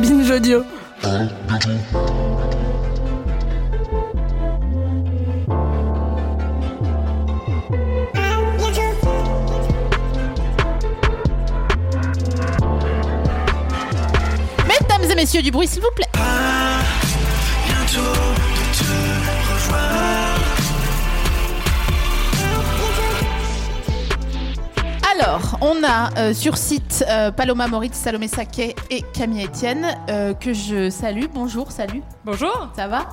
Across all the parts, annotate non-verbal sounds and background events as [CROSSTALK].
Binge audio. Mesdames et messieurs du bruit, s'il vous plaît. Alors, on a euh, sur site euh, Paloma Moritz, Salomé Saquet et Camille Etienne euh, que je salue. Bonjour, salut. Bonjour. Ça va?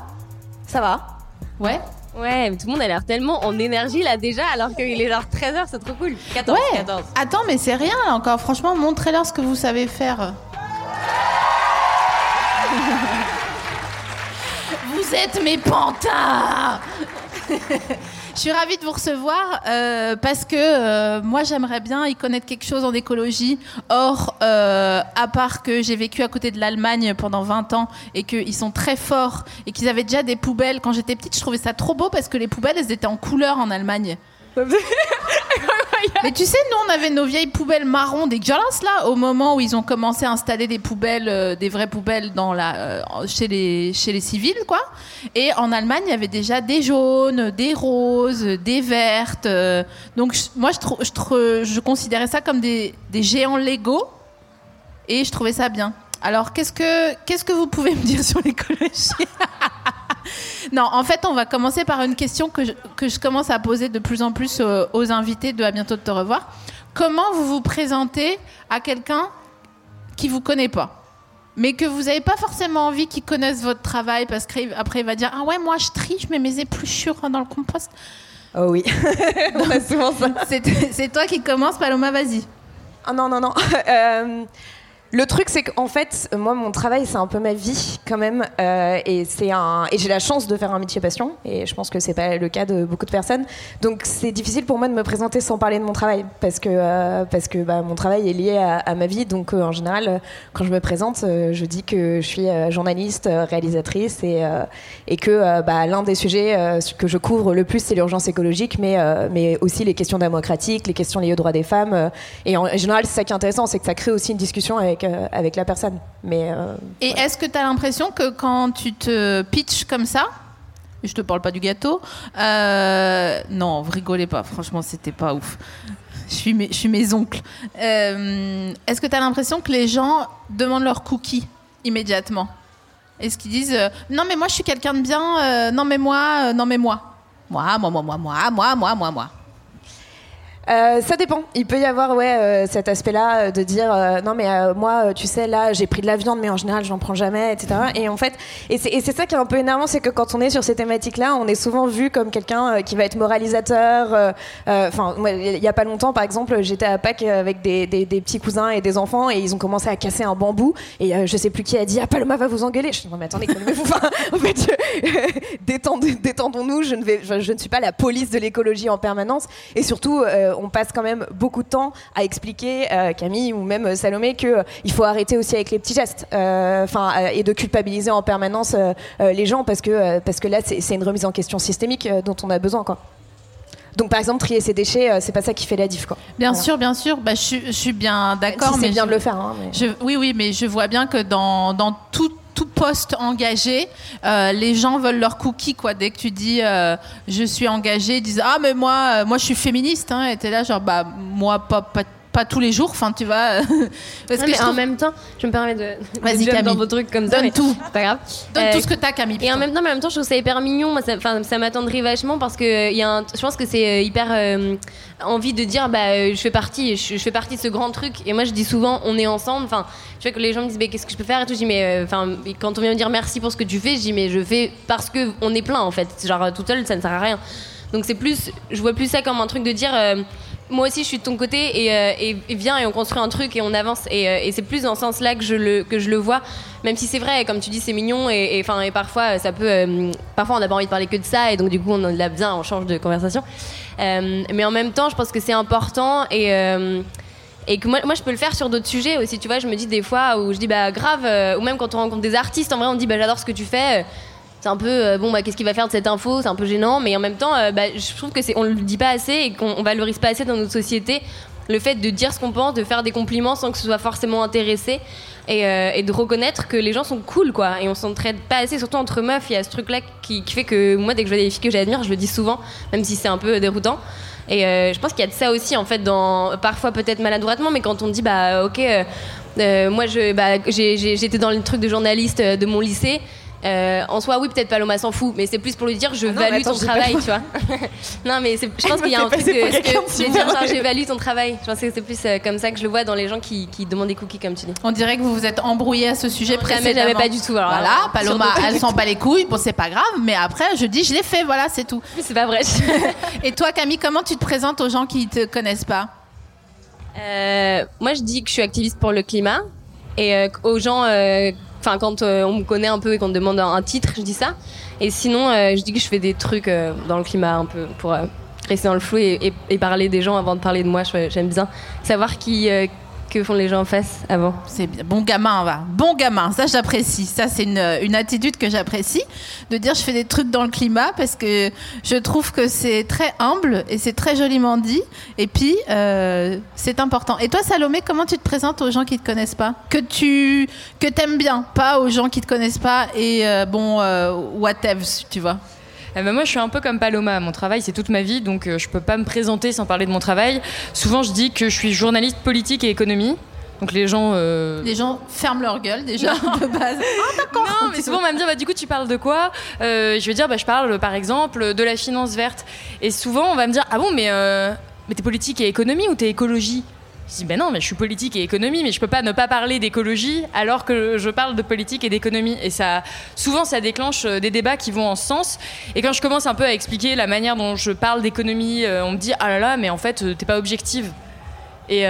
Ça va Ouais. Ouais, mais tout le monde a l'air tellement en énergie là déjà, alors qu'il est genre 13h, c'est trop cool. 14, ouais. 14. Attends, mais c'est rien là encore. Franchement, montrez-leur ce que vous savez faire. [LAUGHS] vous êtes mes pantins [LAUGHS] Je suis ravie de vous recevoir euh, parce que euh, moi j'aimerais bien y connaître quelque chose en écologie. Or, euh, à part que j'ai vécu à côté de l'Allemagne pendant 20 ans et qu'ils sont très forts et qu'ils avaient déjà des poubelles. Quand j'étais petite, je trouvais ça trop beau parce que les poubelles elles étaient en couleur en Allemagne. [LAUGHS] Mais tu sais, nous, on avait nos vieilles poubelles marron dégueulasses là, au moment où ils ont commencé à installer des poubelles, euh, des vraies poubelles dans la, euh, chez, les, chez les civils, quoi. Et en Allemagne, il y avait déjà des jaunes, des roses, des vertes. euh, donc, moi, je, je considérais ça comme des, des géants Lego. Et je trouvais ça bien. Alors, qu'est-ce que, qu'est-ce que vous pouvez me dire sur l'écologie? [LAUGHS] Non, en fait, on va commencer par une question que je, que je commence à poser de plus en plus euh, aux invités de À bientôt de te revoir. Comment vous vous présentez à quelqu'un qui vous connaît pas mais que vous n'avez pas forcément envie qu'il connaisse votre travail parce qu'après il va dire ah ouais moi je trie je mets mes épluchures dans le compost Oh oui. [LAUGHS] [LAUGHS] On a souvent ça. c'est c'est toi qui commence Paloma vas-y Ah non, non, non. [LAUGHS] Euh, le truc, c'est qu'en fait, moi, mon travail, c'est un peu ma vie quand même. euh, et c'est un, et j'ai la chance de faire un métier passion. Et je pense que c'est pas le cas de beaucoup de personnes. Donc, c'est difficile pour moi de me présenter sans parler de mon travail. Parce que, euh, parce que bah, mon travail est lié à, ma vie. Donc, euh, en général, quand je me présente, je dis que je suis journaliste, réalisatrice et, et que bah, l'un des sujets que je couvre le plus, c'est l'urgence écologique, mais, mais aussi les questions démocratiques, les questions liées aux droits des femmes. et en général, c'est ça qui est intéressant, c'est que ça crée aussi une discussion avec, euh, avec la personne. Mais euh, et est-ce que tu as l'impression que quand tu te pitches comme ça je te parle pas du gâteau euh, non vous rigolez pas franchement c'était pas ouf. Je suis mes, je suis mes oncles. Euh, est-ce que tu as l'impression que les gens demandent leurs cookies immédiatement? Est-ce qu'ils disent euh, non mais moi je suis quelqu'un de bien, non mais moi, non mais moi, moi, moi, moi, moi, moi, moi, moi, moi, moi. Euh, ça dépend. Il peut y avoir ouais euh, cet aspect-là euh, de dire euh, non mais moi tu sais là j'ai pris de la viande mais en général j'en prends jamais etc. Et en fait et c'est ça qui est un peu énervant c'est que quand on est sur ces thématiques-là on est souvent vu comme quelqu'un qui va être moralisateur. Enfin il y a pas longtemps par exemple j'étais à Pâques avec des, des, des petits cousins et des enfants et ils ont commencé à casser un bambou et je sais plus qui a dit ah Paloma va vous engueuler. Je dis non mais attendez calmez-vous. [LAUGHS] En fait je- [LAUGHS] détendons-nous je ne vais je, je ne suis pas la police de l'écologie en permanence et surtout on passe quand même beaucoup de temps à expliquer, euh, Camille ou même euh, Salomé, qu'il faut arrêter aussi avec les petits gestes, euh, enfin, euh, et de culpabiliser en permanence euh, euh, les gens parce que, euh, parce que là, c'est une remise en question systémique euh, dont on a besoin, quoi. Donc, par exemple, trier ses déchets, euh, c'est pas ça qui fait la diff, quoi. Bien Voilà. sûr, bien sûr. Bah, je, suis- je suis bien d'accord. si c'est bien je- de le faire. hein, mais- Je- oui, oui, mais je vois bien que dans, dans tout, tout poste engagé, euh, les gens veulent leur cookie, quoi. Dès que tu dis euh, je suis engagé, ils disent ah mais moi, euh, moi je suis féministe, hein, et t'es là genre bah moi pas, pas, pas tous les jours, enfin tu vois. [LAUGHS] Parce Non, que mais en même temps, je me permets de, Vas-y, Camille. dans vos trucs comme. Donne tout. Pas grave. Donne Euh, tout ce que t'as, Camille. Et en même temps, mais en même temps, je trouve ça hyper mignon. Moi, ça, ça m'attendrait vachement parce que euh, y a un, je pense que c'est euh, hyper euh, envie de dire, bah, euh, je fais partie, je, je fais partie de ce grand truc. Et moi, je dis souvent, on est ensemble. Enfin, je vois que les gens me disent, mais qu'est-ce que je peux faire et tout? Je dis, mais euh, enfin, quand on vient me dire merci pour ce que tu fais, je dis, mais je fais parce que on est plein en fait. Genre toute seule, ça ne sert à rien. Donc c'est plus, je vois plus ça comme un truc de dire. euh, moi aussi, je suis de ton côté et, euh, et- viens et on construit un truc et on avance. Et, euh, c'est plus dans ce sens-là que je le que je le vois. Même si c'est vrai, comme tu dis, c'est mignon et, et, 'fin, et parfois ça peut. euh, parfois, on n'a pas envie de parler que de ça et donc du coup, on en a besoin, on change de conversation. Euh, mais en même temps, je pense que c'est important et. et que moi, moi, je peux le faire sur d'autres sujets aussi, tu vois. Je me dis des fois où je dis, bah grave, ou même quand on rencontre des artistes, en vrai, on dit, bah j'adore ce que tu fais. C'est un peu, euh, bon, bah qu'est-ce qu'il va faire de cette info? C'est un peu gênant, mais en même temps, euh, bah, je trouve que c'est, on le dit pas assez et qu'on on valorise pas assez dans notre société le fait de dire ce qu'on pense, de faire des compliments sans que ce soit forcément intéressé. Et, euh, de reconnaître que les gens sont cool quoi et on s'entraide pas assez surtout entre meufs il y a ce truc là qui, fait que moi dès que je vois des filles que j'admire je le dis souvent même si c'est un peu déroutant et je pense qu'il y a de ça aussi en fait dans parfois peut-être maladroitement mais quand on dit bah ok moi bah, j'étais dans le truc de journaliste de mon lycée euh, en soi, oui, peut-être Paloma s'en fout, mais c'est plus pour lui dire je Ah non, value attends, ton travail, pas- tu vois. [LAUGHS] non, mais c'est- je pense [LAUGHS] qu'il y a un truc de. de dire, genre, value. j'évalue ton travail. Je pense que c'est plus euh, comme ça que je le vois dans les gens qui, qui demandent des cookies, comme tu dis. On dirait que vous vous êtes embrouillé à ce sujet Non, précédemment. jamais, pas du tout, alors, voilà, alors, Paloma, elle s'en bat les couilles. Bon, c'est pas grave, mais après, je dis, je l'ai fait, voilà, c'est tout. Mais c'est pas vrai. [LAUGHS] Et toi, Camille, comment tu te présentes aux gens qui te connaissent pas? Euh, moi, je dis que je suis activiste pour le climat. Et euh, aux gens, euh, enfin, quand euh, on me connaît un peu et qu'on me demande un, titre, je dis ça. Et sinon, euh, je dis que je fais des trucs euh, dans le climat un peu pour rester dans le flou et, et- parler des gens avant de parler de moi. J'aime bien savoir qui, que font les gens en face avant. C'est. Bon gamin, va. Bon gamin, ça j'apprécie. Ça c'est une, une attitude que j'apprécie. De dire je fais des trucs dans le climat parce que je trouve que c'est très humble et c'est très joliment dit. Et puis euh, c'est important. Et toi Salomé, comment tu te présentes aux gens qui te connaissent pas? Que tu que t'aimes bien, pas aux gens qui te connaissent pas et euh, bon euh, whatever, tu vois. Eh ben, moi, je suis un peu comme Paloma. Mon travail, c'est toute ma vie, donc euh, je peux pas me présenter sans parler de mon travail. Souvent, je dis que je suis journaliste politique et économie. Donc les gens. euh, Les gens ferment leur gueule déjà de base. [LAUGHS] Non, mais souvent on va me dire bah, du coup tu parles de quoi? Euh, Je vais dire bah, je parle par exemple de la finance verte. Et souvent on va me dire ah bon mais euh, mais t'es politique et économie ou t'es écologie? Je dis ben non mais je suis politique et économie mais je peux pas ne pas parler d'écologie alors que je parle de politique et d'économie. Et ça souvent ça déclenche euh, des débats qui vont en ce sens. Et quand je commence un peu à expliquer la manière dont je parle d'économie euh, on me dit ah là là mais en fait euh, t'es pas objective. Et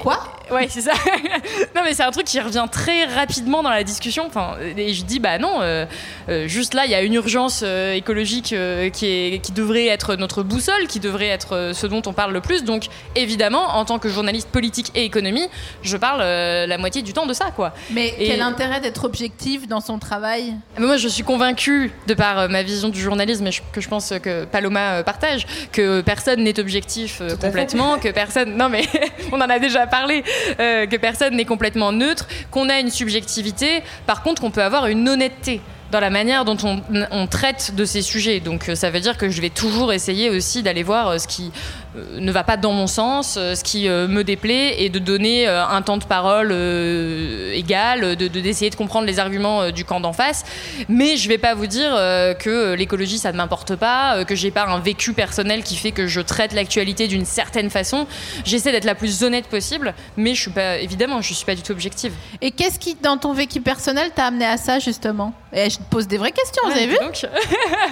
Quoi? Ouais, c'est ça. [LAUGHS] non, mais c'est un truc qui revient très rapidement dans la discussion. Enfin, et je dis, bah non, euh, euh, juste là, il y a une urgence euh, écologique qui, est, qui devrait être notre boussole, qui devrait être ce dont on parle le plus. Donc, évidemment, en tant que journaliste politique et économie, je parle la moitié du temps de ça, quoi. Mais Et- quel intérêt d'être objectif dans son travail? Mais moi, je suis convaincue, de par ma vision du journalisme, et que je pense que Paloma partage, que personne n'est objectif complètement, que personne. Non, mais [LAUGHS] on en a déjà parlé, euh, que personne n'est complètement neutre, qu'on a une subjectivité. Par contre, on peut avoir une honnêteté dans la manière dont on, on traite de ces sujets. Donc euh, ça veut dire que je vais toujours essayer aussi d'aller voir euh, ce qui ne va pas dans mon sens, euh, ce qui euh, me déplaît, et de donner euh, un temps de parole euh, égal, de de- d'essayer de, comprendre les arguments euh, du camp d'en face. Mais je vais pas vous dire euh, que l'écologie ça ne m'importe pas, euh, que j'ai pas un vécu personnel qui fait que je traite l'actualité d'une certaine façon. J'essaie d'être la plus honnête possible, mais je suis pas évidemment je suis pas du tout objective. Et qu'est-ce qui, dans ton vécu personnel, t'a amené à ça, justement? Et je te pose des vraies questions, vous avez vu? Donc, [LAUGHS]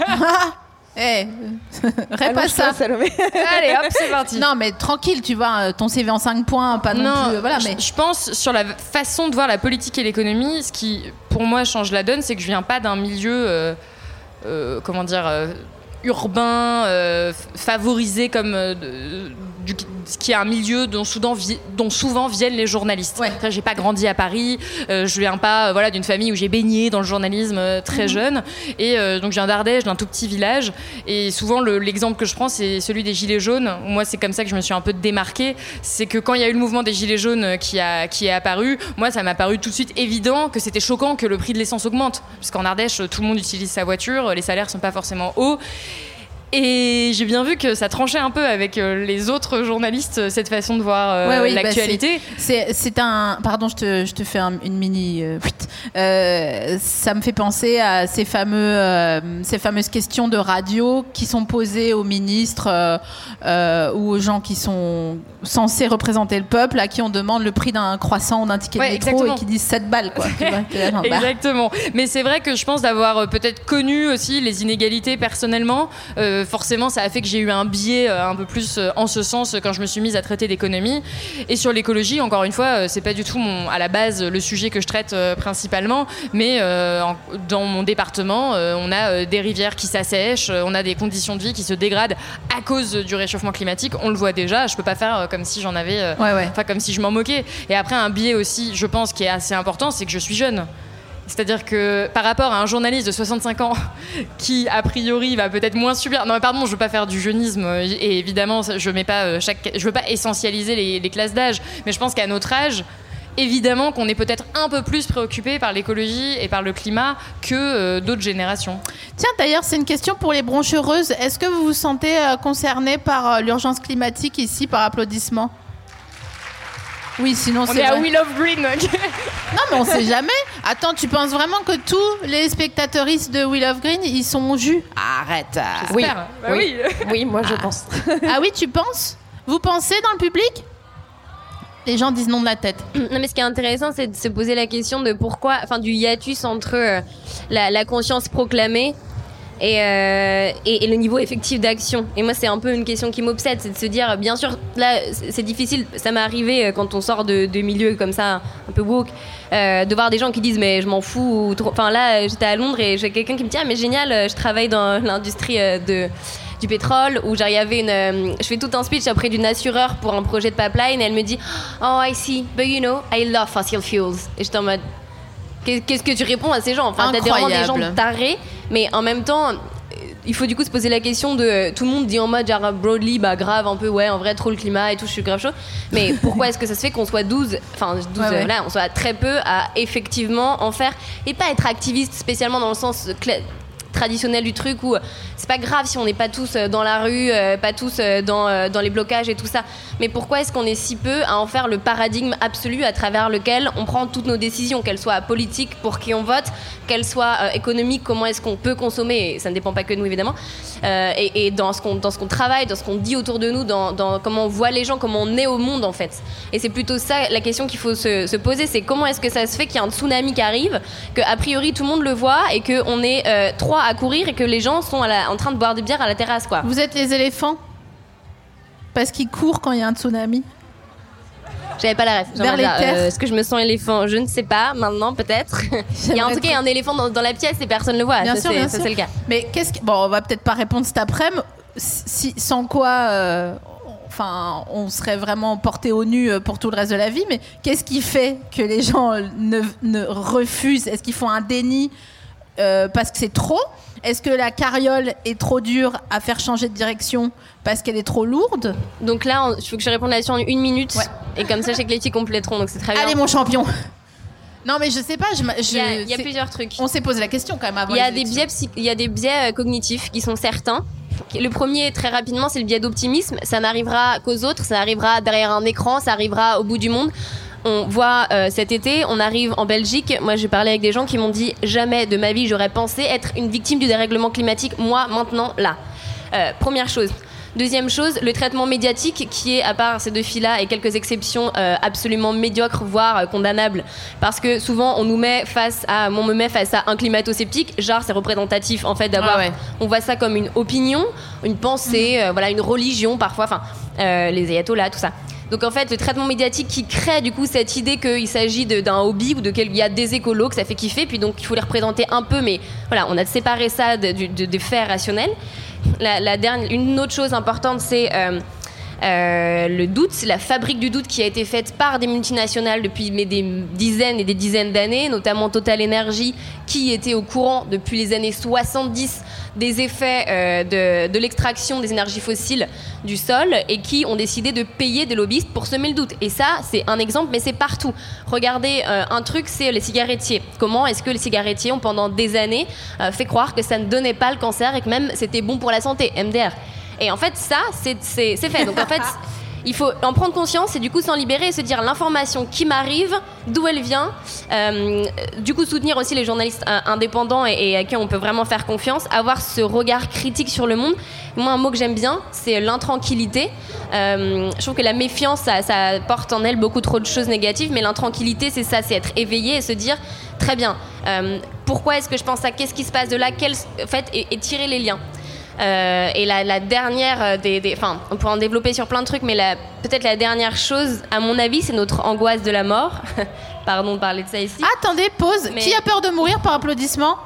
[LAUGHS] Eh, [LAUGHS] réponds Allonge-toi, ça. Salomé. [LAUGHS] allez hop c'est parti. Non, mais tranquille, tu vois, euh, ton CV en 5 points, pas non, Non, plus. Voilà, je- mais. je pense sur la façon de voir la politique et l'économie, ce qui pour moi change la donne, c'est que je viens pas d'un milieu, euh, euh, comment dire, euh, urbain, euh, favorisé comme euh, du- ce qui est un milieu dont souvent, vi- dont souvent viennent les journalistes. Ouais. J'ai pas grandi à Paris, euh, je viens pas euh, voilà d'une famille où j'ai baigné dans le journalisme euh, très Mhm. jeune, et donc je viens d'Ardèche, d'un tout petit village, et souvent le- l'exemple que je prends c'est celui des gilets jaunes. Moi c'est comme ça que je me suis un peu démarquée, c'est que quand il y a eu le mouvement des gilets jaunes qui a qui est apparu, moi ça m'a paru tout de suite évident que c'était choquant que le prix de l'essence augmente, parce qu'en Ardèche tout le monde utilise sa voiture, les salaires sont pas forcément hauts. Et j'ai bien vu que ça tranchait un peu avec euh, les autres journalistes, euh, cette façon de voir euh, Ouais, oui, bah, l'actualité. C'est c'est un. Pardon, je te, je te fais un- une mini. euh. Euh, ça me fait penser à ces, fameux, ces fameuses questions de radio qui sont posées aux ministres ou aux gens qui sont censés représenter le peuple, à qui on demande le prix d'un croissant ou d'un ticket Ouais, de métro exactement. et qui disent 7 balles. Quoi, bah, Exactement. Mais c'est vrai que je pense d'avoir peut-être connu aussi les inégalités personnellement. Euh, forcément, ça a fait que j'ai eu un biais euh, un peu plus euh, en ce sens quand je me suis mise à traiter d'économie. Et sur l'écologie, encore une fois, euh, c'est pas du tout mon, à la base le sujet que je traite principalement. Mais en- dans mon département, on a des rivières qui s'assèchent, on a des conditions de vie qui se dégradent à cause du réchauffement climatique. On le voit déjà. Je peux pas faire comme si j'en avais. euh, Ouais, ouais. Enfin, comme si je m'en moquais. Et après, un biais aussi, je pense, qui est assez important, c'est que je suis jeune. C'est-à-dire que par rapport à un journaliste de 65 ans [LAUGHS] qui, a priori, va peut-être moins subir. Non, pardon, je veux pas faire du jeunisme euh, et évidemment, je mets pas euh, chaque. Veux pas essentialiser les, classes d'âge, mais je pense qu'à notre âge, évidemment qu'on est peut-être un peu plus préoccupé par l'écologie et par le climat que euh, d'autres générations. Tiens, d'ailleurs, c'est une question pour les broncheuses. Est-ce que vous vous sentez euh, par l'urgence climatique ici par applaudissement? Oui, sinon On c'est est à. We Love Green. [LAUGHS] Non, mais on sait jamais. Attends, tu penses vraiment que tous les spectateuristes de We Love Green, ils sont jus Arrête. Oui. J'espère. Bah Oui. oui. [LAUGHS] Oui, moi je pense. Ah oui, tu penses? Vous pensez dans le public? Les gens disent non de la tête. [CLEARS THROAT] Non, mais ce qui est intéressant, c'est de se poser la question de pourquoi, enfin, du hiatus entre euh, la, la conscience proclamée et, euh, et, et le niveau effectif d'action. Et moi, c'est un peu une question qui m'obsède, c'est de se dire, bien sûr, là, c'est difficile, ça m'est arrivé euh, quand on sort de, de milieux comme ça, un peu woke, euh, de voir des gens qui disent, mais je m'en fous. Enfin, là, j'étais à Londres et j'ai quelqu'un qui me dit, ah, mais génial, je travaille dans [LAUGHS] l'industrie de du pétrole où avait une je fais tout un speech auprès d'une assureur pour un projet de pipeline et elle me dit oh I see but you know I love fossil fuels et j'étais en mode qu'est-ce que tu réponds à ces gens? Enfin t'as des- vraiment des gens tarés mais en même temps il faut du coup se poser la question de tout le monde dit en mode genre broadly bah grave un peu ouais en vrai trop le climat et tout je suis grave chaud. Mais [LAUGHS] pourquoi est-ce que ça se fait qu'on soit 12 enfin 12 Ouais, ouais. euh, là on soit très peu à effectivement en faire et pas être activiste spécialement dans le sens cla- traditionnel du truc où euh, c'est pas grave si on n'est pas tous euh, dans la rue, euh, pas tous dans, dans les blocages et tout ça. Mais pourquoi est-ce qu'on est si peu à en faire le paradigme absolu à travers lequel on prend toutes nos décisions, qu'elles soient politiques pour qui on vote, qu'elles soient économiques, comment est-ce qu'on peut consommer, et ça ne dépend pas que de nous évidemment, euh, et, et dans ce qu'on travaille, dans ce qu'on dit autour de nous, dans, comment on voit les gens, comment on est au monde en fait. Et c'est plutôt ça la question qu'il faut se, se poser, c'est comment est-ce que ça se fait qu'il y a un tsunami qui arrive, que a priori tout le monde le voit et qu'on est euh, trois à courir et que les gens sont à la- en train de boire des bières à la terrasse quoi. Vous êtes les éléphants? Parce qu'ils courent quand il y a un tsunami? J'avais pas la ref. Vers les terres? Est-ce que je me sens éléphant? Je ne sais pas. Maintenant, peut-être. [LAUGHS] Il y a en tout cas il y a un éléphant dans, dans la pièce et personne ne le voit. Bien ça, sûr, c'est- bien ça, sûr. c'est le cas. Mais qu'est-ce que. Bon, on va peut-être pas répondre cet après-midi. Si, sans quoi. euh, Enfin, on serait vraiment porté au nu euh, pour tout le reste de la vie. Mais qu'est-ce qui fait que les gens euh, ne, ne refusent? Est-ce qu'ils font un déni euh, parce que c'est trop Est-ce que la carriole est trop dure à faire changer de direction parce qu'elle est trop lourde Donc là, il faut que je réponde là-dessus en une minute. Ouais. Et comme ça, je sais que les filles compléteront. Donc c'est très bien. Allez, mon champion Non, mais je sais pas. Il y a, y plusieurs trucs. On s'est posé la question quand même avant. Il y a des biais, il y a des biais euh, cognitifs qui sont certains. Le premier, très rapidement, c'est le biais d'optimisme. Ça n'arrivera qu'aux autres, ça arrivera derrière un écran, ça arrivera au bout du monde. On voit euh, cet été, on arrive en Belgique. Moi, j'ai parlé avec des gens qui m'ont dit jamais de ma vie j'aurais pensé être une victime du dérèglement climatique. Moi, maintenant, là. Euh, première chose. Deuxième chose, le traitement médiatique qui est, à part ces deux filles-là et quelques exceptions, euh, absolument médiocre, voire euh, condamnable. Parce que souvent, on nous met face à, on me met face à un climato-sceptique, genre c'est représentatif en fait d'avoir, Ah ouais. on voit ça comme une opinion, une pensée, euh, voilà, une religion parfois, enfin, les ayatollahs, tout ça. Donc en fait, le traitement médiatique qui crée du coup cette idée qu'il s'agit de- d'un hobby ou de quel il y a des écolos que ça fait kiffer, puis donc il faut les représenter un peu, mais voilà, on a séparé ça de- du- de- des faits rationnels. La, la dernière, une autre chose importante, c'est euh, euh, le doute, c'est la fabrique du doute qui a été faite par des multinationales depuis des dizaines et des dizaines d'années, notamment Total Energy, qui était au courant depuis les années 70 des effets euh, de, l'extraction des énergies fossiles du sol et qui ont décidé de payer des lobbyistes pour semer le doute. Et ça, c'est un exemple, mais c'est partout. Regardez, euh, un truc, c'est les cigarettiers. Comment est-ce que les cigarettiers ont pendant des années fait croire que ça ne donnait pas le cancer et que même c'était bon pour la santé, MDR et en fait, ça, c'est fait. Donc en fait, il faut en prendre conscience et du coup s'en libérer et se dire l'information qui m'arrive, d'où elle vient. Euh, du coup, soutenir aussi les journalistes euh, indépendants et, à qui on peut vraiment faire confiance. Avoir ce regard critique sur le monde. Moi, un mot que j'aime bien, c'est l'intranquillité. Euh, je trouve que la méfiance, ça, porte en elle beaucoup trop de choses négatives, mais l'intranquillité, c'est ça, c'est être éveillé et se dire très bien. pourquoi est-ce que je pense à qu'est-ce qui se passe de là, quel, en fait, et tirer les liens. Euh, et la, la dernière euh, des, des- enfin, on pourrait en développer sur plein de trucs, mais la- peut-être la dernière chose, à mon avis, c'est notre angoisse de la mort. [LAUGHS] Pardon de parler de ça ici. Attendez, pause. Mais- Qui a peur de mourir par applaudissement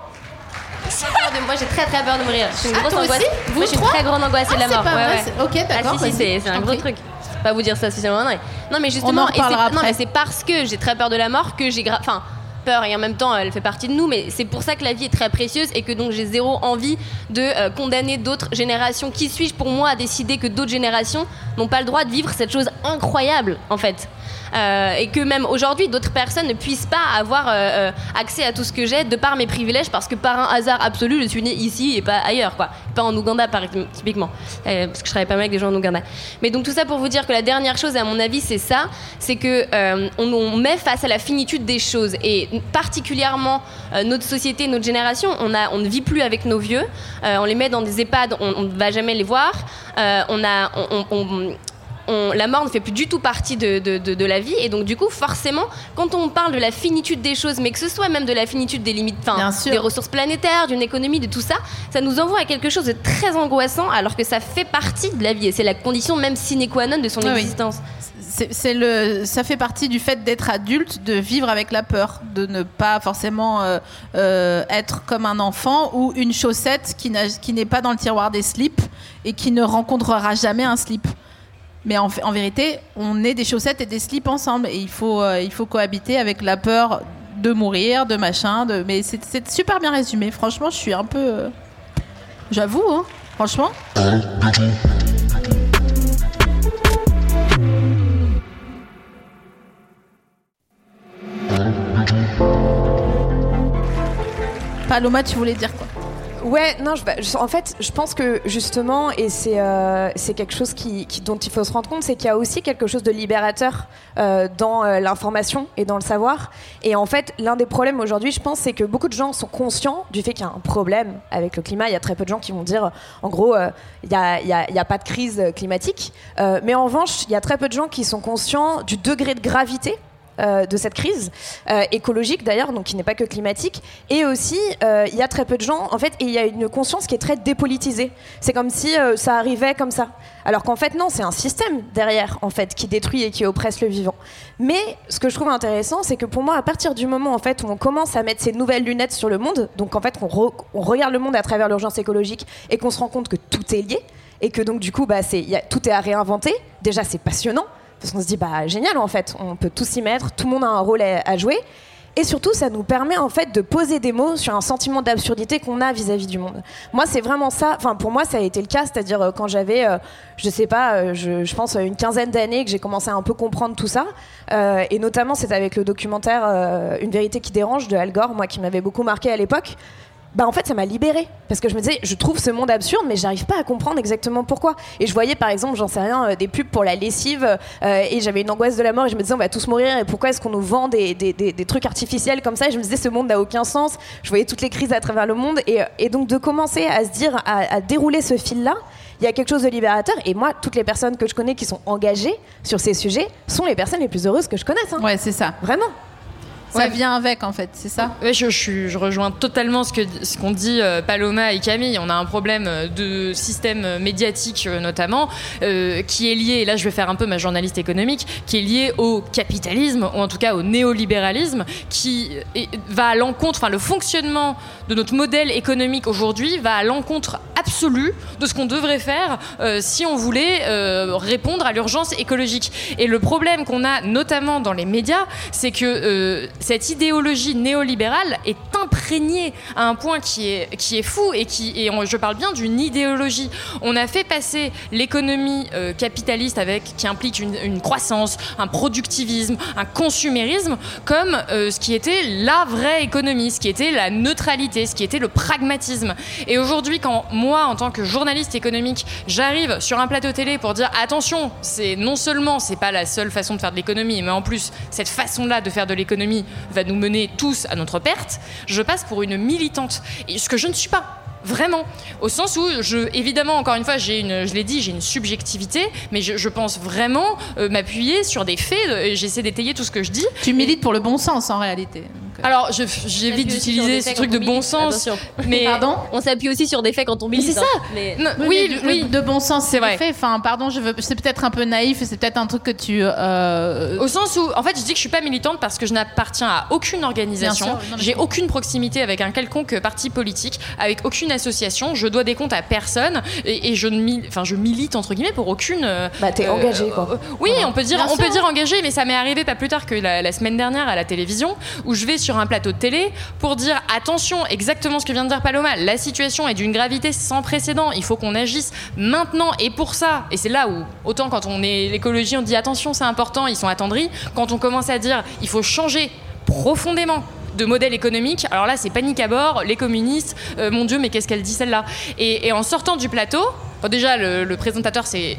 de- moi, j'ai très très peur de mourir. Je suis une Ah, grosse angoisse. moi, je suis une très grande angoissée Ah, de la c'est mort. pas ouais, vrai, ouais. c'est- ok, d'accord, Ah, si, si, c'est c'est un gros truc. Pas vous dire ça spécialement. Non, mais- non, mais justement, c'est- c'est parce que j'ai très peur de la mort que j'ai. Enfin, peur et en même temps, elle fait partie de nous. Mais c'est pour ça que la vie est très précieuse et que donc j'ai zéro envie de euh, condamner d'autres générations. Qui suis-je pour moi à décider que d'autres générations n'ont pas le droit de vivre cette chose incroyable, en fait? Euh, et que même aujourd'hui d'autres personnes ne puissent pas avoir euh, euh, accès à tout ce que j'ai de par mes privilèges parce que par un hasard absolu je suis née ici et pas ailleurs quoi. Pas en Ouganda par typiquement. Parce que je travaille pas mal avec des gens en Ouganda. Mais donc tout ça pour vous dire que la dernière chose à mon avis c'est ça c'est que on, met face à la finitude des choses. Et particulièrement notre société notre génération on ne vit plus avec nos vieux. On les met dans des EHPAD on, ne va jamais les voir. On a on- la mort ne fait plus du tout partie de, de- de- de la vie et donc du coup forcément quand on parle de la finitude des choses mais que ce soit même de la finitude des limites sûr. des ressources planétaires d'une économie de tout ça ça nous envoie à quelque chose de très angoissant alors que ça fait partie de la vie et c'est la condition même sine qua non de son Oui, oui. existence C'est c'est le, ça fait partie du fait d'être adulte, de vivre avec la peur, de ne pas forcément euh, euh, être comme un enfant ou une chaussette qui n'est pas dans le tiroir des slips et qui ne rencontrera jamais un slip. Mais en, en vérité, on est des chaussettes et des slips ensemble et il faut, euh, il faut cohabiter avec la peur de mourir, de machin. De... Mais c'est c'est super bien résumé. Franchement, je suis un peu. euh, J'avoue, hein, franchement. Paloma, tu voulais dire quoi? Ouais, non, bah, en fait, je pense que justement, et c'est euh, quelque chose qui, dont il faut se rendre compte, c'est qu'il y a aussi quelque chose de libérateur euh, dans euh, l'information et dans le savoir. Et en fait, l'un des problèmes aujourd'hui, je pense, c'est que beaucoup de gens sont conscients du fait qu'il y a un problème avec le climat. Il y a très peu de gens qui vont dire, en gros, il n'y y a- pas de crise climatique. Mais en revanche, il y a très peu de gens qui sont conscients du degré de gravité euh, de cette crise euh, écologique d'ailleurs, donc qui n'est pas que climatique. Et aussi, euh, il y a très peu de gens, en fait, et il y a une conscience qui est très dépolitisée. C'est comme si ça arrivait comme ça. Alors qu'en fait, non, c'est un système derrière, en fait, qui détruit et qui oppresse le vivant. Mais ce que je trouve intéressant, c'est que pour moi, à partir du moment en fait où on commence à mettre ces nouvelles lunettes sur le monde, donc en fait, on, re- on regarde le monde à travers l'urgence écologique et qu'on se rend compte que tout est lié et que donc du coup, bah, a- tout est à réinventer. Déjà, c'est passionnant parce qu'on se dit bah génial en fait, on peut tous s'y mettre, tout le monde a un rôle à, jouer. Et surtout, ça nous permet en fait de poser des mots sur un sentiment d'absurdité qu'on a vis-à-vis du monde. Moi, c'est vraiment ça. Enfin, pour moi, ça a été le cas, c'est-à-dire euh, quand j'avais, euh, je sais pas, euh, je, je pense une quinzaine d'années que j'ai commencé à un peu comprendre tout ça. Euh, et notamment, c'est avec le documentaire Une vérité qui dérange de Al Gore, moi qui m'avait beaucoup marqué à l'époque. Bah en fait ça m'a libérée. Parce que je me disais je trouve ce monde absurde mais j'arrive pas à comprendre exactement pourquoi. Et je voyais par exemple j'en sais rien euh, des pubs pour la lessive euh, et j'avais une angoisse de la mort. Et je me disais on va tous mourir. Et pourquoi est-ce qu'on nous vend des, des, des- des trucs artificiels comme ça? Et je me disais ce monde n'a aucun sens. Je voyais toutes les crises à travers le monde. Et, et donc de commencer à se dire à, à dérouler ce fil là il y a quelque chose de libérateur. Et moi toutes les personnes que je connais qui sont engagées sur ces sujets sont les personnes les plus heureuses que je connaisse hein. Ouais, c'est ça. vraiment Ça vient avec, en fait, c'est ça Ouais, je, je suis- je rejoins totalement ce qu'ont dit euh, Paloma et Camille. On a un problème euh, de système euh, médiatique notamment euh, qui est lié. Et là, je vais faire un peu ma journaliste économique, qui est lié au capitalisme ou en tout cas au néolibéralisme, qui est- va à l'encontre. Enfin, le fonctionnement de notre modèle économique aujourd'hui va à l'encontre absolue de ce qu'on devrait faire euh, si on voulait euh, répondre à l'urgence écologique. Et le problème qu'on a notamment dans les médias, c'est que euh, cette idéologie néolibérale est imprégnée à un point qui est, qui est fou et qui et on- je parle bien d'une idéologie. On a fait passer l'économie capitaliste avec qui implique une, une croissance, un productivisme, un consumérisme comme ce qui était la vraie économie, ce qui était la neutralité, ce qui était le pragmatisme. Et aujourd'hui, quand moi, en tant que journaliste économique, j'arrive sur un plateau télé pour dire attention, c'est non seulement c'est pas la seule façon de faire de l'économie, mais en plus cette façon-là de faire de l'économie va nous mener tous à notre perte, je passe pour une militante. Et ce que je ne suis pas. Vraiment, au sens où je, évidemment, encore une fois, j'ai une, je l'ai dit, j'ai une subjectivité, mais je, pense vraiment euh, m'appuyer sur des faits. euh, J'essaie d'étayer tout ce que je dis. Tu milites pour le bon sens, en réalité. Alors, je- j'évite d'utiliser ce truc de bon sens, [LAUGHS] mais Pardon on s'appuie aussi sur des faits quand on milite c'est hein. ça. mais Non, Oui, oui, mais de, oui. de bon sens, C'est vrai. Enfin, pardon, je veux, c'est peut-être un peu naïf, et c'est peut-être un truc que tu. euh, Au sens où, en fait, je dis que je suis pas militante parce que je n'appartiens à aucune organisation. J'ai aucune proximité avec un quelconque parti politique, avec aucune association. Je dois des comptes à personne et, et je ne mil- enfin, je milite entre guillemets pour aucune. euh, bah t'es euh, engagé quoi euh, oui, on peut dire, Bien on sûr. peut dire engagé, mais ça m'est arrivé pas plus tard que la, la semaine dernière à la télévision, où je vais sur sur un plateau de télé pour dire attention, exactement ce que vient de dire Paloma, la situation est d'une gravité sans précédent, il faut qu'on agisse maintenant et pour ça. Et c'est là où, autant quand on est l'écologie, on dit attention, c'est important, ils sont attendris. Quand on commence à dire il faut changer profondément de modèle économique. Alors là, c'est panique à bord, les communistes, euh, mon Dieu, mais qu'est-ce qu'elle dit celle-là? Et, en sortant du plateau, déjà, le, le présentateur s'est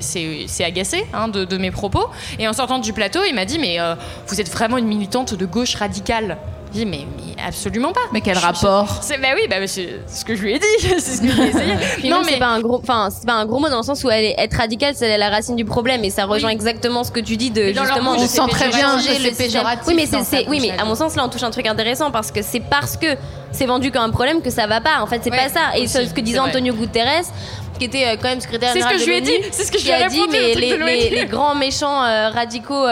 agacé hein, de, de, mes propos. Et en sortant du plateau, il m'a dit Mais euh, vous êtes vraiment une militante de gauche radicale. Mais, mais, absolument pas. Mais quel je, rapport je, Bah oui, bah, c'est ce que je lui ai dit. [LAUGHS] c'est ce que je lui ai essayé. [LAUGHS] non, mais c'est pas un gros, enfin c'est pas un gros mot dans le sens où elle est, être radicale, c'est la racine du problème et ça rejoint oui. exactement ce que tu dis de justement. Je sens très bien le péjoratif. Oui, mais c'est, oui, mais à mon sens là, on touche un truc intéressant parce que c'est parce que c'est vendu comme un problème que ça va pas. En fait, c'est pas ça. Et aussi, ce que disait c'est vrai. Antonio Guterres, qui était euh, quand même secrétaire C'est ce général que je lui ai dit, c'est ce que je lui ai a dit, mais les, grands méchants euh, radicaux.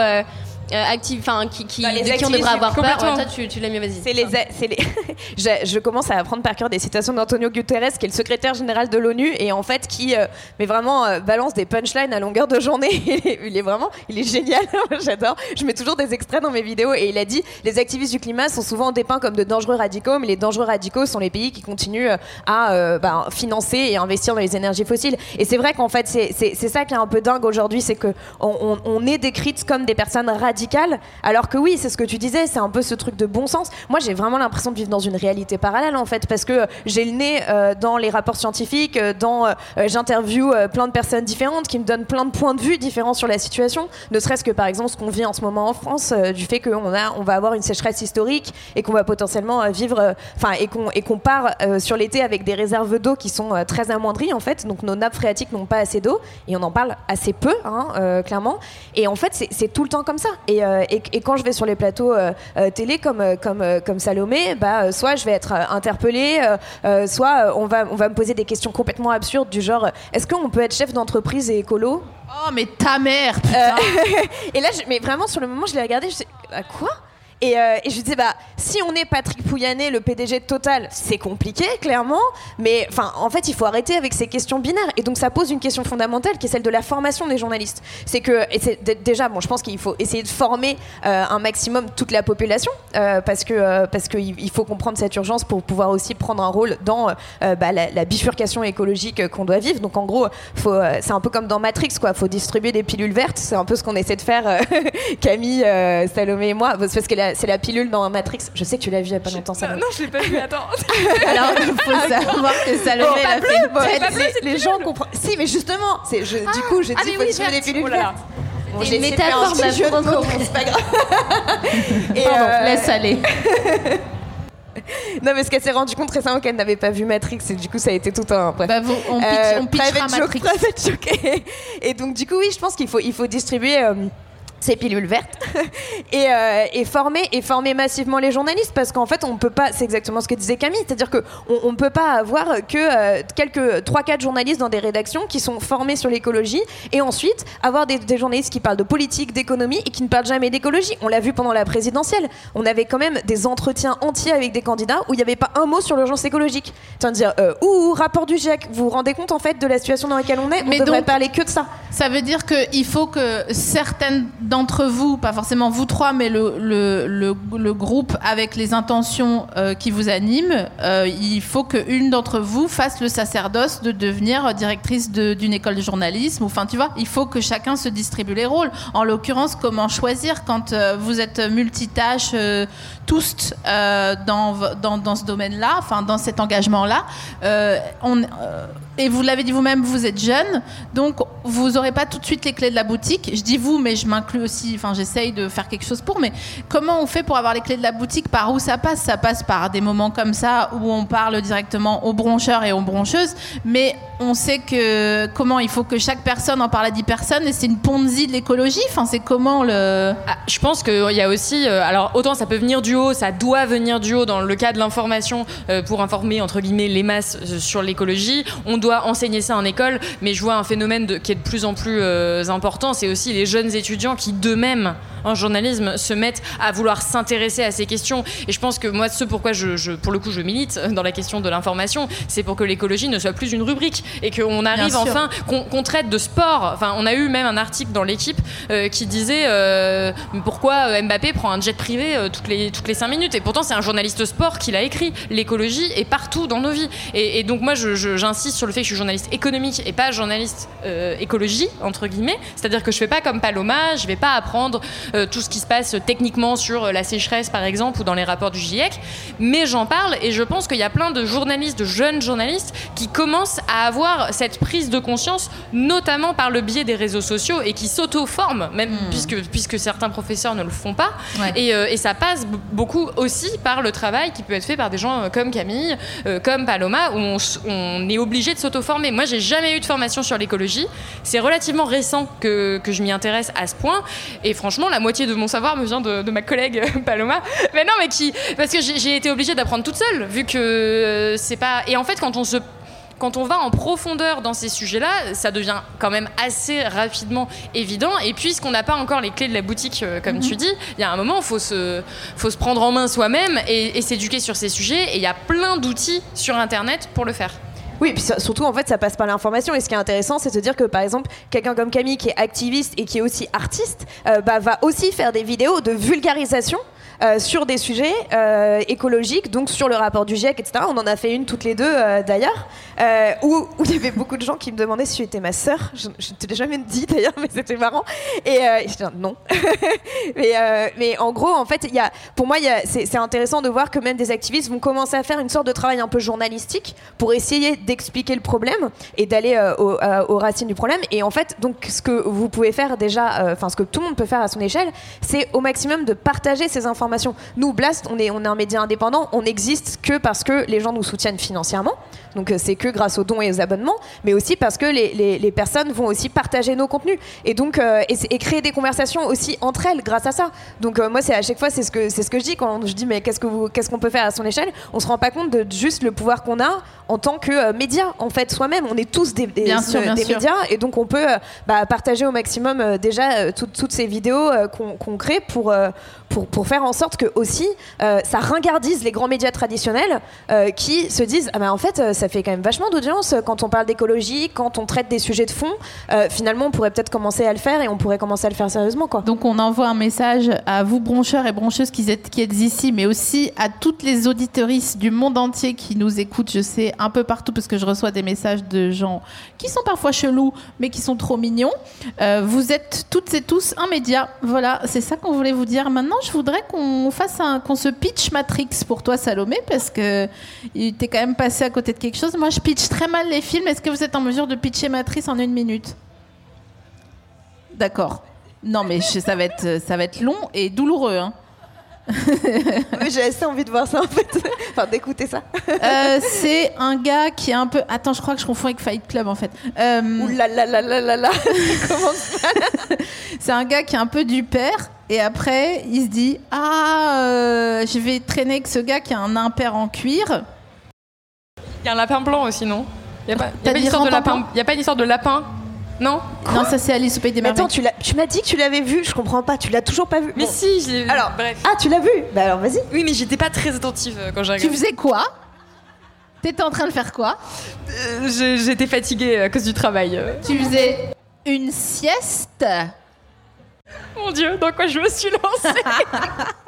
Euh, actifs, enfin qui, qui, les de qui on devrait avoir peur. complètement. Ouais, toi, tu, tu l'as mieux, vas-y. C'est les, c'est les... [LAUGHS] je, je commence à apprendre par cœur des citations d'Antonio Guterres, qui est le secrétaire général de l'ONU, et en fait qui, euh, mais vraiment euh, balance des punchlines à longueur de journée. [LAUGHS] il, est, il est vraiment, il est génial. [LAUGHS] J'adore. Je mets toujours des extraits dans mes vidéos, et il a dit les activistes du climat sont souvent dépeints comme de dangereux radicaux, mais les dangereux radicaux sont les pays qui continuent à euh, bah, financer et investir dans les énergies fossiles. Et c'est vrai qu'en fait, c'est ça qui est un peu dingue aujourd'hui, c'est que on, on- on est décrites comme des personnes radicales, alors que oui, c'est ce que tu disais, c'est un peu ce truc de bon sens. Moi, j'ai vraiment l'impression de vivre dans une réalité parallèle, en fait, parce que j'ai le nez euh, dans les rapports scientifiques, euh, dans euh, euh, j'interviewe euh, plein de personnes différentes qui me donnent plein de points de vue différents sur la situation, ne serait-ce que par exemple ce qu'on vit en ce moment en France, euh, du fait qu'on on va avoir une sécheresse historique et qu'on va potentiellement euh, vivre, euh, enfin, et qu'on et qu'on part euh, sur l'été avec des réserves d'eau qui sont euh, très amoindries, en fait, donc nos nappes phréatiques n'ont pas assez d'eau et on en parle assez peu, hein, euh, clairement. Et en fait, c'est tout le temps comme ça. Et, euh, et- et quand je vais sur les plateaux euh, euh, télé comme, comme, comme Salomé, bah, soit je vais être interpellée, soit on, va, on va me poser des questions complètement absurdes du genre est-ce qu'on peut être chef d'entreprise et écolo? Oh, mais ta mère, putain. [LAUGHS] Et là, je- mais vraiment, sur le moment, je l'ai regardé, je sais à quoi? Et, euh, et je disais, bah, si on est Patrick Pouyanné, le PDG de Total, c'est compliqué, clairement. Mais en fait, il faut arrêter avec ces questions binaires. Et donc, ça pose une question fondamentale qui est celle de la formation des journalistes. C'est que, déjà, bon, je pense qu'il faut essayer de former euh, un maximum toute la population, euh, parce que parce qu'il il faut comprendre cette urgence pour pouvoir aussi prendre un rôle dans bah, la, bifurcation écologique qu'on doit vivre. Donc, en gros, c'est un peu comme dans Matrix, quoi. Faut distribuer des pilules vertes. C'est un peu ce qu'on essaie de faire, [LAUGHS] Camille, Salomé et moi. Parce que la- c'est la pilule dans Matrix. Je sais que tu l'as vu il y a pas longtemps, Salomé. Non, je l'ai pas vu, attends. [LAUGHS] Alors, il faut savoir que Salomé, Bon, a bleu, fait une tête. les, les gens comprennent. Si, mais justement, du coup, j'ai ah, dit mais faut oui, distribuer des pilules Oh là là. Bon, j'ai métaphore de la jeu c'est pas grave. [LAUGHS] [LAUGHS] Et, Pardon, euh, laisse aller. Non, mais ce qu'elle s'est rendu compte récemment qu'elle n'avait pas vu Matrix, et du coup, ça a été tout un. Bref. Bah, vous- on, pitch, Euh, on pitchera Matrix. joke. Et, et donc, du coup, oui, je pense qu'il faut, il faut distribuer. euh, ces pilules vertes [LAUGHS] et, euh, et former et former massivement les journalistes parce qu'en fait on peut pas c'est exactement ce que disait Camille c'est-à-dire que on, on peut pas avoir que euh, quelques 3 4 journalistes dans des rédactions qui sont formés sur l'écologie et ensuite avoir des, des journalistes qui parlent de politique d'économie et qui ne parlent jamais d'écologie. On l'a vu pendant la présidentielle. On avait quand même des entretiens entiers avec des candidats où il n'y avait pas un mot sur l'urgence écologique. C'est à dire euh, ouh rapport du GIEC. Vous vous rendez compte en fait de la situation dans laquelle on est? Mais on devrait donc- parler que de ça. Ça veut dire qu'il faut que certaines d'entre vous, pas forcément vous trois, mais le, groupe avec les intentions euh, qui vous animent, euh, il faut qu'une d'entre vous fasse le sacerdoce de devenir directrice d'une école de journalisme. ou Enfin, tu vois, il faut que chacun se distribue les rôles. En l'occurrence, comment choisir quand euh, vous êtes multitâche tous dans, dans, dans ce domaine-là, enfin dans cet engagement-là. Et vous l'avez dit vous-même, vous êtes jeune, donc vous n'aurez pas tout de suite les clés de la boutique. Je dis vous, mais je m'inclus aussi, enfin j'essaye de faire quelque chose pour, mais comment on fait pour avoir les clés de la boutique? Par où ça passe? Ça passe par des moments comme ça où on parle directement aux broncheurs et aux broncheuses, mais on sait que comment il faut que chaque personne en parle à 10 personnes et c'est une ponzi de l'écologie. Enfin, c'est comment le. Ah, je pense qu'il y a aussi, euh, alors autant ça peut venir du haut, ça doit venir du haut dans le cas de l'information euh, pour informer entre guillemets les masses euh, sur l'écologie. Doit enseigner ça en école, mais je vois un phénomène qui est de plus en plus euh, important, c'est aussi les jeunes étudiants qui d'eux-mêmes en journalisme se mettent à vouloir s'intéresser à ces questions. Et je pense que moi, ce pourquoi je, je- pour le coup, je milite dans la question de l'information, c'est pour que l'écologie ne soit plus une rubrique et qu'on arrive enfin, qu'on traite de sport. Enfin, on a eu même un article dans l'équipe euh, qui disait euh, pourquoi euh, Mbappé prend un jet privé euh, toutes les toutes les cinq minutes. Et pourtant, c'est un journaliste sport qui l'a écrit. L'écologie est partout dans nos vies. Et, et donc moi, j'insiste sur le fait que je suis journaliste économique et pas journaliste écologie entre guillemets. C'est-à-dire que je fais pas comme Paloma, je vais pas apprendre tout ce qui se passe techniquement sur euh, la sécheresse par exemple ou dans les rapports du GIEC, mais j'en parle et je pense qu'il y a plein de journalistes, de jeunes journalistes qui commencent à avoir cette prise de conscience, notamment par le biais des réseaux sociaux et qui s'auto-forment, même puisque, puisque certains professeurs ne le font pas. Ouais. Et, euh, et ça passe beaucoup aussi par le travail qui peut être fait par des gens euh, comme Camille, euh, comme Paloma, où on est obligé de s'auto-former. Moi, j'ai jamais eu de formation sur l'écologie. C'est relativement récent que, que je m'y intéresse à ce point. Et franchement, la moitié de mon savoir me vient de, de ma collègue euh, [LAUGHS] Paloma. Mais non, mais qui. Parce que j'ai été obligée d'apprendre toute seule, vu que euh, c'est pas. Et en fait, quand on se quand on va en profondeur dans ces sujets-là, ça devient quand même assez rapidement évident. Et puisqu'on n'a pas encore les clés de la boutique, euh, comme tu dis, il y a un moment, il faut se, faut se prendre en main soi-même et, et s'éduquer sur ces sujets. Et il y a plein d'outils sur Internet pour le faire. Oui, puis surtout en fait, ça passe par l'information. Et ce qui est intéressant, c'est de dire que par exemple, quelqu'un comme Camille, qui est activiste et qui est aussi artiste, euh, bah, va aussi faire des vidéos de vulgarisation. Euh, sur des sujets euh, écologiques, donc sur le rapport du GIEC, etc. On en a fait une toutes les deux euh, d'ailleurs, où, il y avait beaucoup de gens qui me demandaient si tu étais ma sœur. Je, ne te l'ai jamais dit d'ailleurs, mais c'était marrant. Et je dis non. [LAUGHS] mais, mais en gros, en fait, y a, pour moi, c'est intéressant de voir que même des activistes vont commencer à faire une sorte de travail un peu journalistique pour essayer d'expliquer le problème et d'aller au- aux racines du problème. Et en fait, donc, ce que vous pouvez faire déjà, enfin, ce que tout le monde peut faire à son échelle, c'est au maximum de partager ces informations. Nous, Blast, on est, on est un média indépendant, on n'existe que parce que les gens nous soutiennent financièrement. Donc, euh, c'est que grâce aux dons et aux abonnements, mais aussi parce que les, les- les personnes vont aussi partager nos contenus et donc euh, et, créer des conversations aussi entre elles grâce à ça. Donc, euh, moi, c'est à chaque fois, c'est ce que c'est ce que je dis quand je dis mais qu'est-ce que vous, qu'est-ce qu'on peut faire à son échelle? On se rend pas compte de juste le pouvoir qu'on a en tant que euh, média en fait soi-même. On est tous des, des, Bien sûr, bien des sûr. médias et donc on peut bah, partager au maximum déjà toutes- toutes ces vidéos qu'on crée pour, pour, faire en sorte que aussi euh, ça ringardise les grands médias traditionnels euh, qui se disent ah bah, en fait euh, ça fait quand même vachement d'audience quand on parle d'écologie, quand on traite des sujets de fond. finalement on pourrait peut-être commencer à le faire et on pourrait commencer à le faire sérieusement quoi. Donc on envoie un message à vous broncheurs et broncheuses qui êtes, qui êtes ici, mais aussi à toutes les auditorices du monde entier qui nous écoutent, je sais, un peu partout, parce que je reçois des messages de gens qui sont parfois chelous, mais qui sont trop mignons. Vous êtes toutes et tous un média. Voilà, c'est ça qu'on voulait vous dire. Maintenant, je voudrais qu'on fasse qu'on se pitch Matrix pour toi, Salomé, parce que il t'es quand même passé à côté de quelque chose. Moi, je pitch très mal les films. Est-ce que vous êtes en mesure de pitcher Matrix en une minute? D'accord. Non, mais je- ça va être, ça va être long et douloureux. hein. J'ai assez envie de voir ça en fait, enfin d'écouter ça. Euh, c'est un gars qui est un peu. Attends, je crois que je confonds avec Fight Club en fait. Euh, Ouh là là là là là là. [LAUGHS] C'est un gars qui est un peu du père et après il se dit ah euh, je vais traîner avec ce gars qui a un impair en cuir. Il y a un lapin blanc aussi, non? Il n'y a, pas- y a T'as pas une dit histoire de rampant lapin. Il y a pas une histoire de lapin? Non non, ça c'est Alice au pays des Mais merveilles. attends, tu l'as- tu m'as dit que tu l'avais vu, je comprends pas, tu l'as toujours pas vu. Mais Bon. si, j'ai. Alors, bref. Ah, tu l'as vu Bah alors vas-y. Oui, mais j'étais pas très attentive euh, quand j'ai tu regardé. faisais quoi T'étais en train de faire quoi Euh, J'étais fatiguée à cause du travail. euh. Tu faisais une sieste. Mon Dieu, dans quoi je me suis lancée [LAUGHS]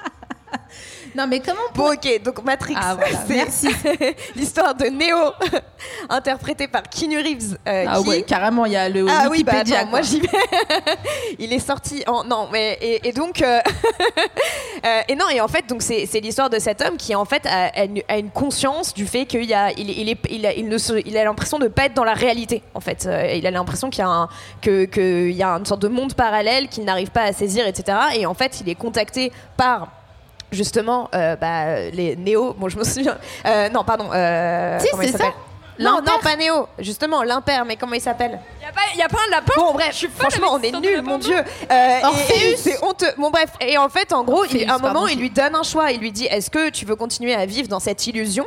Non mais comment Bon, ok, donc Matrix, Ah, voilà, [LAUGHS] merci. [LAUGHS] l'histoire de Neo, [LAUGHS] interprété par Keanu Reeves. euh, Ah qui... ouais, carrément il y a le Ah oui, bah attends, moi j'y vais. Il est sorti en non, mais et, et donc euh, euh, et non et en fait donc c'est l'histoire de cet homme qui en fait a, a une, conscience du fait qu'il a il, il est il a, il ne se- il a l'impression de pas être dans la réalité en fait. Il a l'impression qu'il y a un que que il y a une sorte de monde parallèle qu'il n'arrive pas à saisir etc. Et en fait il est contacté par justement euh, bah, les Néo bon je me souviens euh, non pardon euh, Si, comment il c'est s'appelle ça. non non pas Néo justement l'impair mais comment il s'appelle Il y a, pas- y a pas un lapin Bon bref, Je suis folle franchement on est nuls, mon dieu. Euh, et- Orpheus. et C'est honteux. Bon bref, et en fait en gros, il, Orpheus, à un moment pardon. il lui donne un choix. Il lui dit est-ce que tu veux continuer à vivre dans cette illusion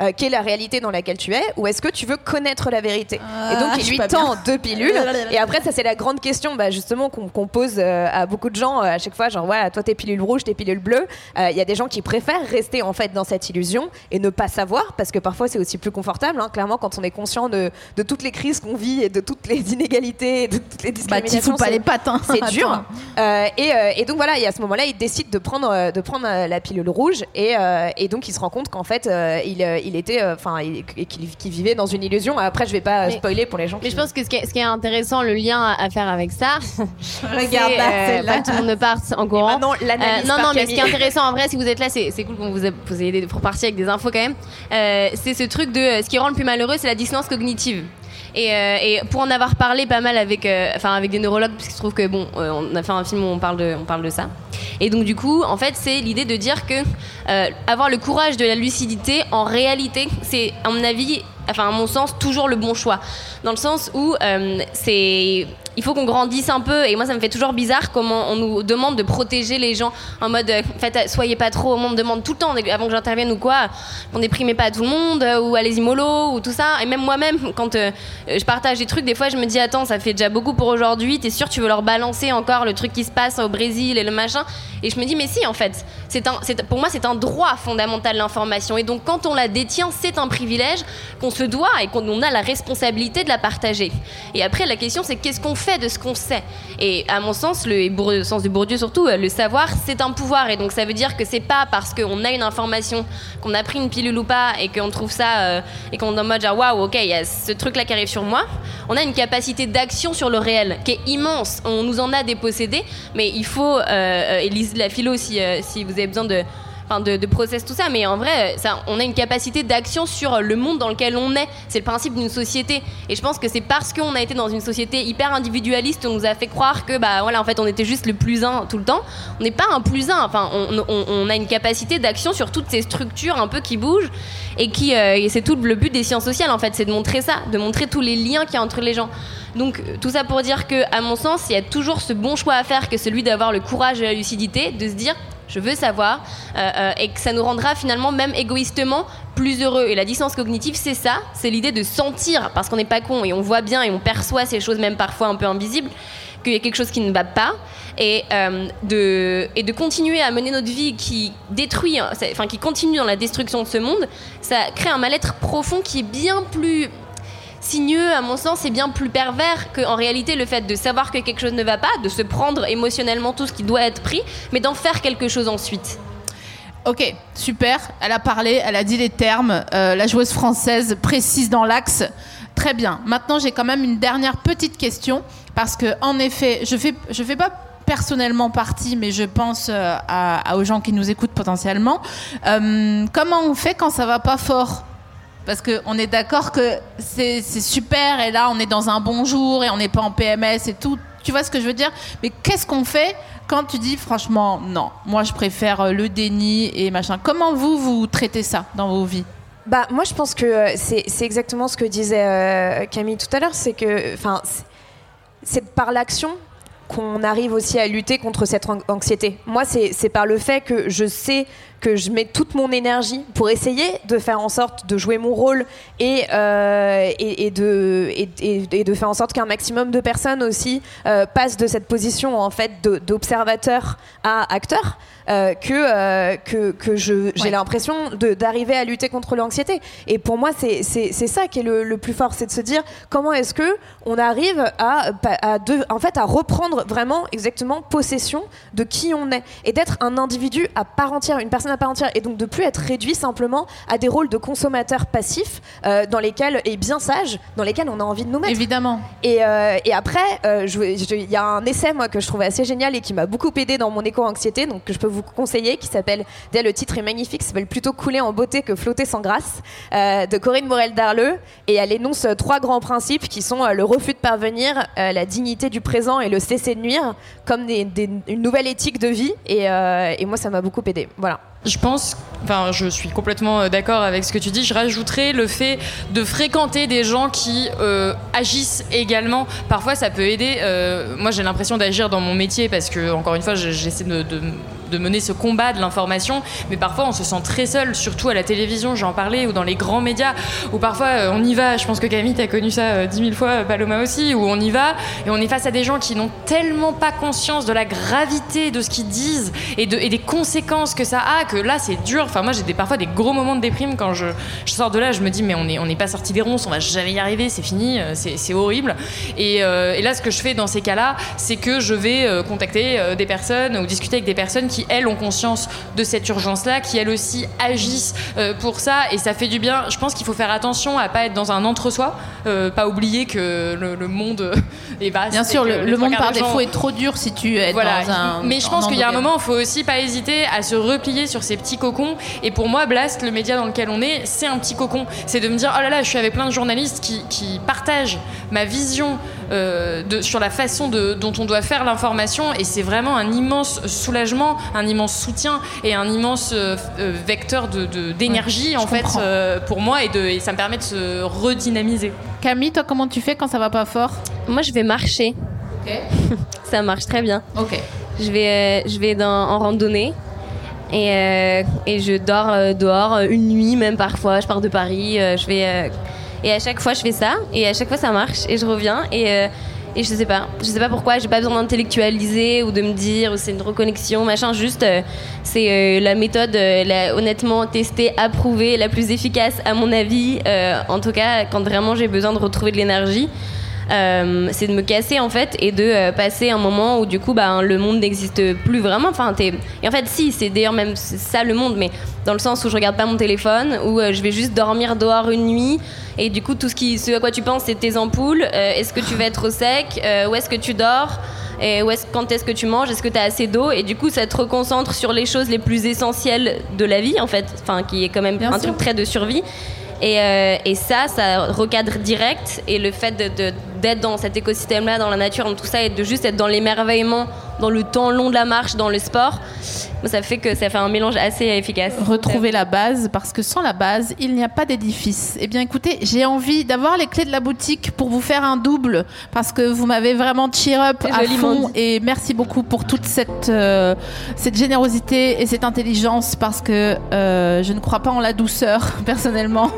euh, qu'est la réalité dans laquelle tu es, ou est-ce que tu veux connaître la vérité Et donc Ah, il lui tend deux pilules. et après, ça c'est la grande question, bah, justement, qu'on pose euh, à beaucoup de gens euh, à chaque fois, genre voilà, toi t'es pilule rouge, t'es pilule bleue. Euh, Il y a des gens qui préfèrent rester en fait dans cette illusion et ne pas savoir, parce que parfois c'est aussi plus confortable. hein. Clairement, quand on est conscient de, de toutes les crises qu'on vit et de toutes les inégalités, et de toutes les Bah, discriminations, fous pas c'est- les pattes. hein. c'est dur. Et, et donc voilà, et à ce moment-là, il décide de prendre, de prendre la pilule rouge et, et donc il se rend compte qu'en fait, il, il était, enfin, qu'il qu'il vivait dans une illusion. Après, je vais pas euh, spoiler pour les gens. Mais qui- je pense que ce qui est, ce qui est intéressant, le lien à, faire avec ça, [LAUGHS] Regarde c'est là, euh, pas que tout le monde ne parte en courant. Euh, non, par non, mais ce qui est intéressant en vrai, si vous êtes là, c'est cool qu'on vous, vous ayez des- pour partir avec des infos quand même. Euh, c'est ce truc de euh, ce qui rend le plus malheureux, c'est la dissonance cognitive. Et, euh, et pour en avoir parlé pas mal avec, euh, enfin avec des neurologues, parce qu'il se trouve que bon, euh, on a fait un film où on parle de, on parle de ça. Et donc du coup, en fait, c'est l'idée de dire que avoir le courage de la lucidité, en réalité, c'est à mon avis, enfin à mon sens, toujours le bon choix. Dans le sens où euh, c'est il faut qu'on grandisse un peu et moi ça me fait toujours bizarre comment on nous demande de protéger les gens en mode euh, en fait soyez pas trop on me demande tout le temps avant que j'intervienne ou quoi on déprimez pas tout le monde euh, ou allez-y mollo ou tout ça. Et même moi-même quand euh, je partage des trucs des fois je me dis attends ça fait déjà beaucoup pour aujourd'hui t'es sûr tu veux leur balancer encore le truc qui se passe au Brésil et le machin? Et je me dis mais si en fait c'est un pour moi c'est un droit fondamental l'information. Et donc quand on la détient c'est un privilège qu'on se doit et qu'on on a la responsabilité de la partager. Et après la question c'est qu'est-ce qu'on fait de ce qu'on sait? Et à mon sens le, sens de Bourdieu surtout euh, le savoir c'est un pouvoir. Et donc ça veut dire que c'est pas parce qu'on a une information qu'on a pris une pilule ou pas et qu'on trouve ça euh, et qu'on est en mode genre waouh ok il y a ce truc là qui arrive sur moi. On a une capacité d'action sur le réel qui est immense. On nous en a dépossédé mais il faut euh, euh, et lisez la philo si, si vous avez besoin de enfin de, process tout ça mais en vrai on a une capacité d'action sur le monde dans lequel on est. C'est le principe d'une société. Et je pense que c'est parce qu'on a été dans une société hyper individualiste on nous a fait croire que bah voilà en fait on était juste le plus un tout le temps. On n'est pas un plus un. Enfin on, a une capacité d'action sur toutes ces structures un peu qui bougent et qui euh, et c'est tout le but des sciences sociales en fait c'est de montrer ça de montrer tous les liens qu'il y a entre les gens. Donc tout ça pour dire que à mon sens il y a toujours ce bon choix à faire que celui d'avoir le courage et la lucidité de se dire je veux savoir, euh, euh, et que ça nous rendra finalement, même égoïstement, plus heureux. Et la distance cognitive, c'est ça, c'est l'idée de sentir, parce qu'on n'est pas con et on voit bien et on perçoit ces choses, même parfois un peu invisibles, qu'il y a quelque chose qui ne va pas, et, euh, de, et de continuer à mener notre vie qui détruit, hein, enfin qui continue dans la destruction de ce monde, ça crée un mal-être profond qui est bien plus signeux, à mon sens, et bien plus pervers qu'en réalité le fait de savoir que quelque chose ne va pas, de se prendre émotionnellement tout ce qui doit être pris, mais d'en faire quelque chose ensuite. Ok, super. Elle a parlé, elle a dit les termes. Euh, la joueuse française précise dans l'axe. Très bien. Maintenant, j'ai quand même une dernière petite question parce que, en effet, je fais, je fais pas personnellement partie, mais je pense euh, aux gens qui nous écoutent potentiellement. Euh, comment on fait quand ça va pas fort? Parce qu'on est d'accord que c'est super et là on est dans un bon jour et on n'est pas en PMS et tout. Tu vois ce que je veux dire? Mais qu'est-ce qu'on fait quand tu dis franchement non, moi je préfère euh, le déni et machin. Comment vous vous traitez ça dans vos vies? Bah, moi, je pense que euh, c'est exactement ce que disait euh, Camille tout à l'heure, c'est que, enfin, c'est par l'action qu'on arrive aussi à lutter contre cette an- anxiété. Moi, c'est par le fait que je sais que je mets toute mon énergie pour essayer de faire en sorte de jouer mon rôle et, euh, et, et de, et, de faire en sorte qu'un maximum de personnes aussi euh, passent de cette position en fait d'observateur à acteur. euh, que, euh, que, que j'ai Ouais. l'impression d'arriver à lutter contre l'anxiété. Et pour moi, c'est ça qui est le, le plus fort, c'est de se dire comment est-ce que on arrive à, à, de- en fait, à reprendre vraiment exactement possession de qui on est et d'être un individu à part entière, une personne à part entière, et donc de plus être réduit simplement à des rôles de consommateurs passifs euh, dans lesquels et bien sages, dans lesquels on a envie de nous mettre. Évidemment. Et, euh, et après, euh, il y a un essai moi que je trouve assez génial et qui m'a beaucoup aidé dans mon éco-anxiété, donc que je peux vous conseiller, qui s'appelle, déjà le titre est magnifique, ça s'appelle plutôt couler en beauté que flotter sans grâce, de Corinne Morel Darleux, et elle énonce trois grands principes qui sont le refus de parvenir, la dignité du présent et le cesser de nuire, comme une nouvelle éthique de vie. Et, euh, et moi, ça m'a beaucoup aidé. Voilà. Je pense, enfin, je suis complètement euh, d'accord avec ce que tu dis. Je rajouterais le fait de fréquenter des gens qui euh, agissent également. Parfois, ça peut aider. Moi, j'ai l'impression d'agir dans mon métier parce que, encore une fois, je- j'essaie de de mener ce combat de l'information, mais parfois on se sent très seul, surtout à la télévision, j'en parlais, ou dans les grands médias, où parfois euh, on y va, je pense que Camille, t'as connu ça dix mille fois, Paloma aussi, où on y va, et on est face à des gens qui n'ont tellement pas conscience de la gravité de ce qu'ils disent et, de, et des conséquences que ça a, que là c'est dur. Enfin, moi j'ai des, parfois des gros moments de déprime quand je, sors de là, je me dis, mais on n'est pas sorti des ronces, on va jamais y arriver, c'est fini, c'est horrible. Et, et, là, ce que je fais dans ces cas-là, c'est que je vais contacter des personnes ou discuter avec des personnes qui, elles, ont conscience de cette urgence-là, qui, elles aussi, agissent pour ça, et ça fait du bien. Je pense qu'il faut faire attention à pas être dans un entre-soi, pas oublier que le, monde est vaste. Bien sûr, le, monde par défaut est trop dur si tu es voilà. dans un. Mais je pense qu'il y a un moment, il faut aussi pas hésiter à se replier sur ces petits cocons. Et pour moi, Blast, le média dans lequel on est, c'est un petit cocon. C'est de me dire, oh là là, je suis avec plein de journalistes qui, qui partagent ma vision euh, de, sur la façon de, dont on doit faire l'information et c'est vraiment un immense soulagement, un immense soutien et un immense euh, euh, vecteur d'énergie de, en fait pour moi et, de, et ça me permet de se redynamiser. Camille, toi comment tu fais quand ça va pas fort? Moi je vais marcher. [LAUGHS] ça marche très bien. Ok. Je vais, je vais dans, en randonnée. Et, et, je dors dehors une nuit, même parfois. Je pars de Paris, je vais et à chaque fois, je fais ça. Et à chaque fois, ça marche. Et je reviens. Et, euh, et je sais pas. Je sais pas pourquoi. J'ai pas besoin d'intellectualiser ou de me dire c'est une reconnexion, machin. Juste, euh, c'est euh, la méthode, la, honnêtement testée, approuvée, la plus efficace, à mon avis. en tout cas, quand vraiment j'ai besoin de retrouver de l'énergie. C'est de me casser en fait et de passer un moment où du coup bah, le monde n'existe plus vraiment. Enfin, et en fait, si, c'est d'ailleurs même ça le monde, mais dans le sens où je regarde pas mon téléphone, où je vais juste dormir dehors une nuit, et du coup, tout ce, qui, ce à quoi tu penses, c'est tes ampoules. Euh, est-ce que tu vas être au sec? Euh, Où est-ce que tu dors? Et où est quand est-ce que tu manges? Est-ce que tu as assez d'eau? Et du coup, ça te reconcentre sur les choses les plus essentielles de la vie, en fait, enfin, qui est quand même un truc très de survie. Et, euh, et, ça, ça recadre direct. Et le fait d'être dans cet écosystème-là, dans la nature, dans tout ça, et de juste être dans l'émerveillement, dans le temps long de la marche, dans le sport, ça fait que ça fait un mélange assez efficace. Retrouver la base, parce que sans la base, il n'y a pas d'édifice. Eh bien, écoutez, j'ai envie d'avoir les clés de la boutique pour vous faire un double, parce que vous m'avez vraiment cheer up à fond. Et merci beaucoup pour toute cette, euh, cette générosité et cette intelligence, parce que euh, je ne crois pas en la douceur, [LAUGHS] personnellement.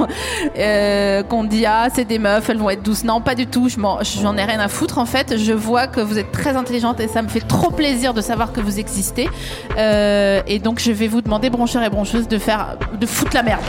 Euh, qu'on dit, ah, c'est des meufs, elles vont être douces. Non, pas du tout. J'en ai rien à foutre, en fait. Je vois que vous êtes très intelligente et ça me fait trop plaisir de savoir que vous existez. Euh, et donc je vais vous demander, broncheurs et broncheuses, de faire, de foutre la merde.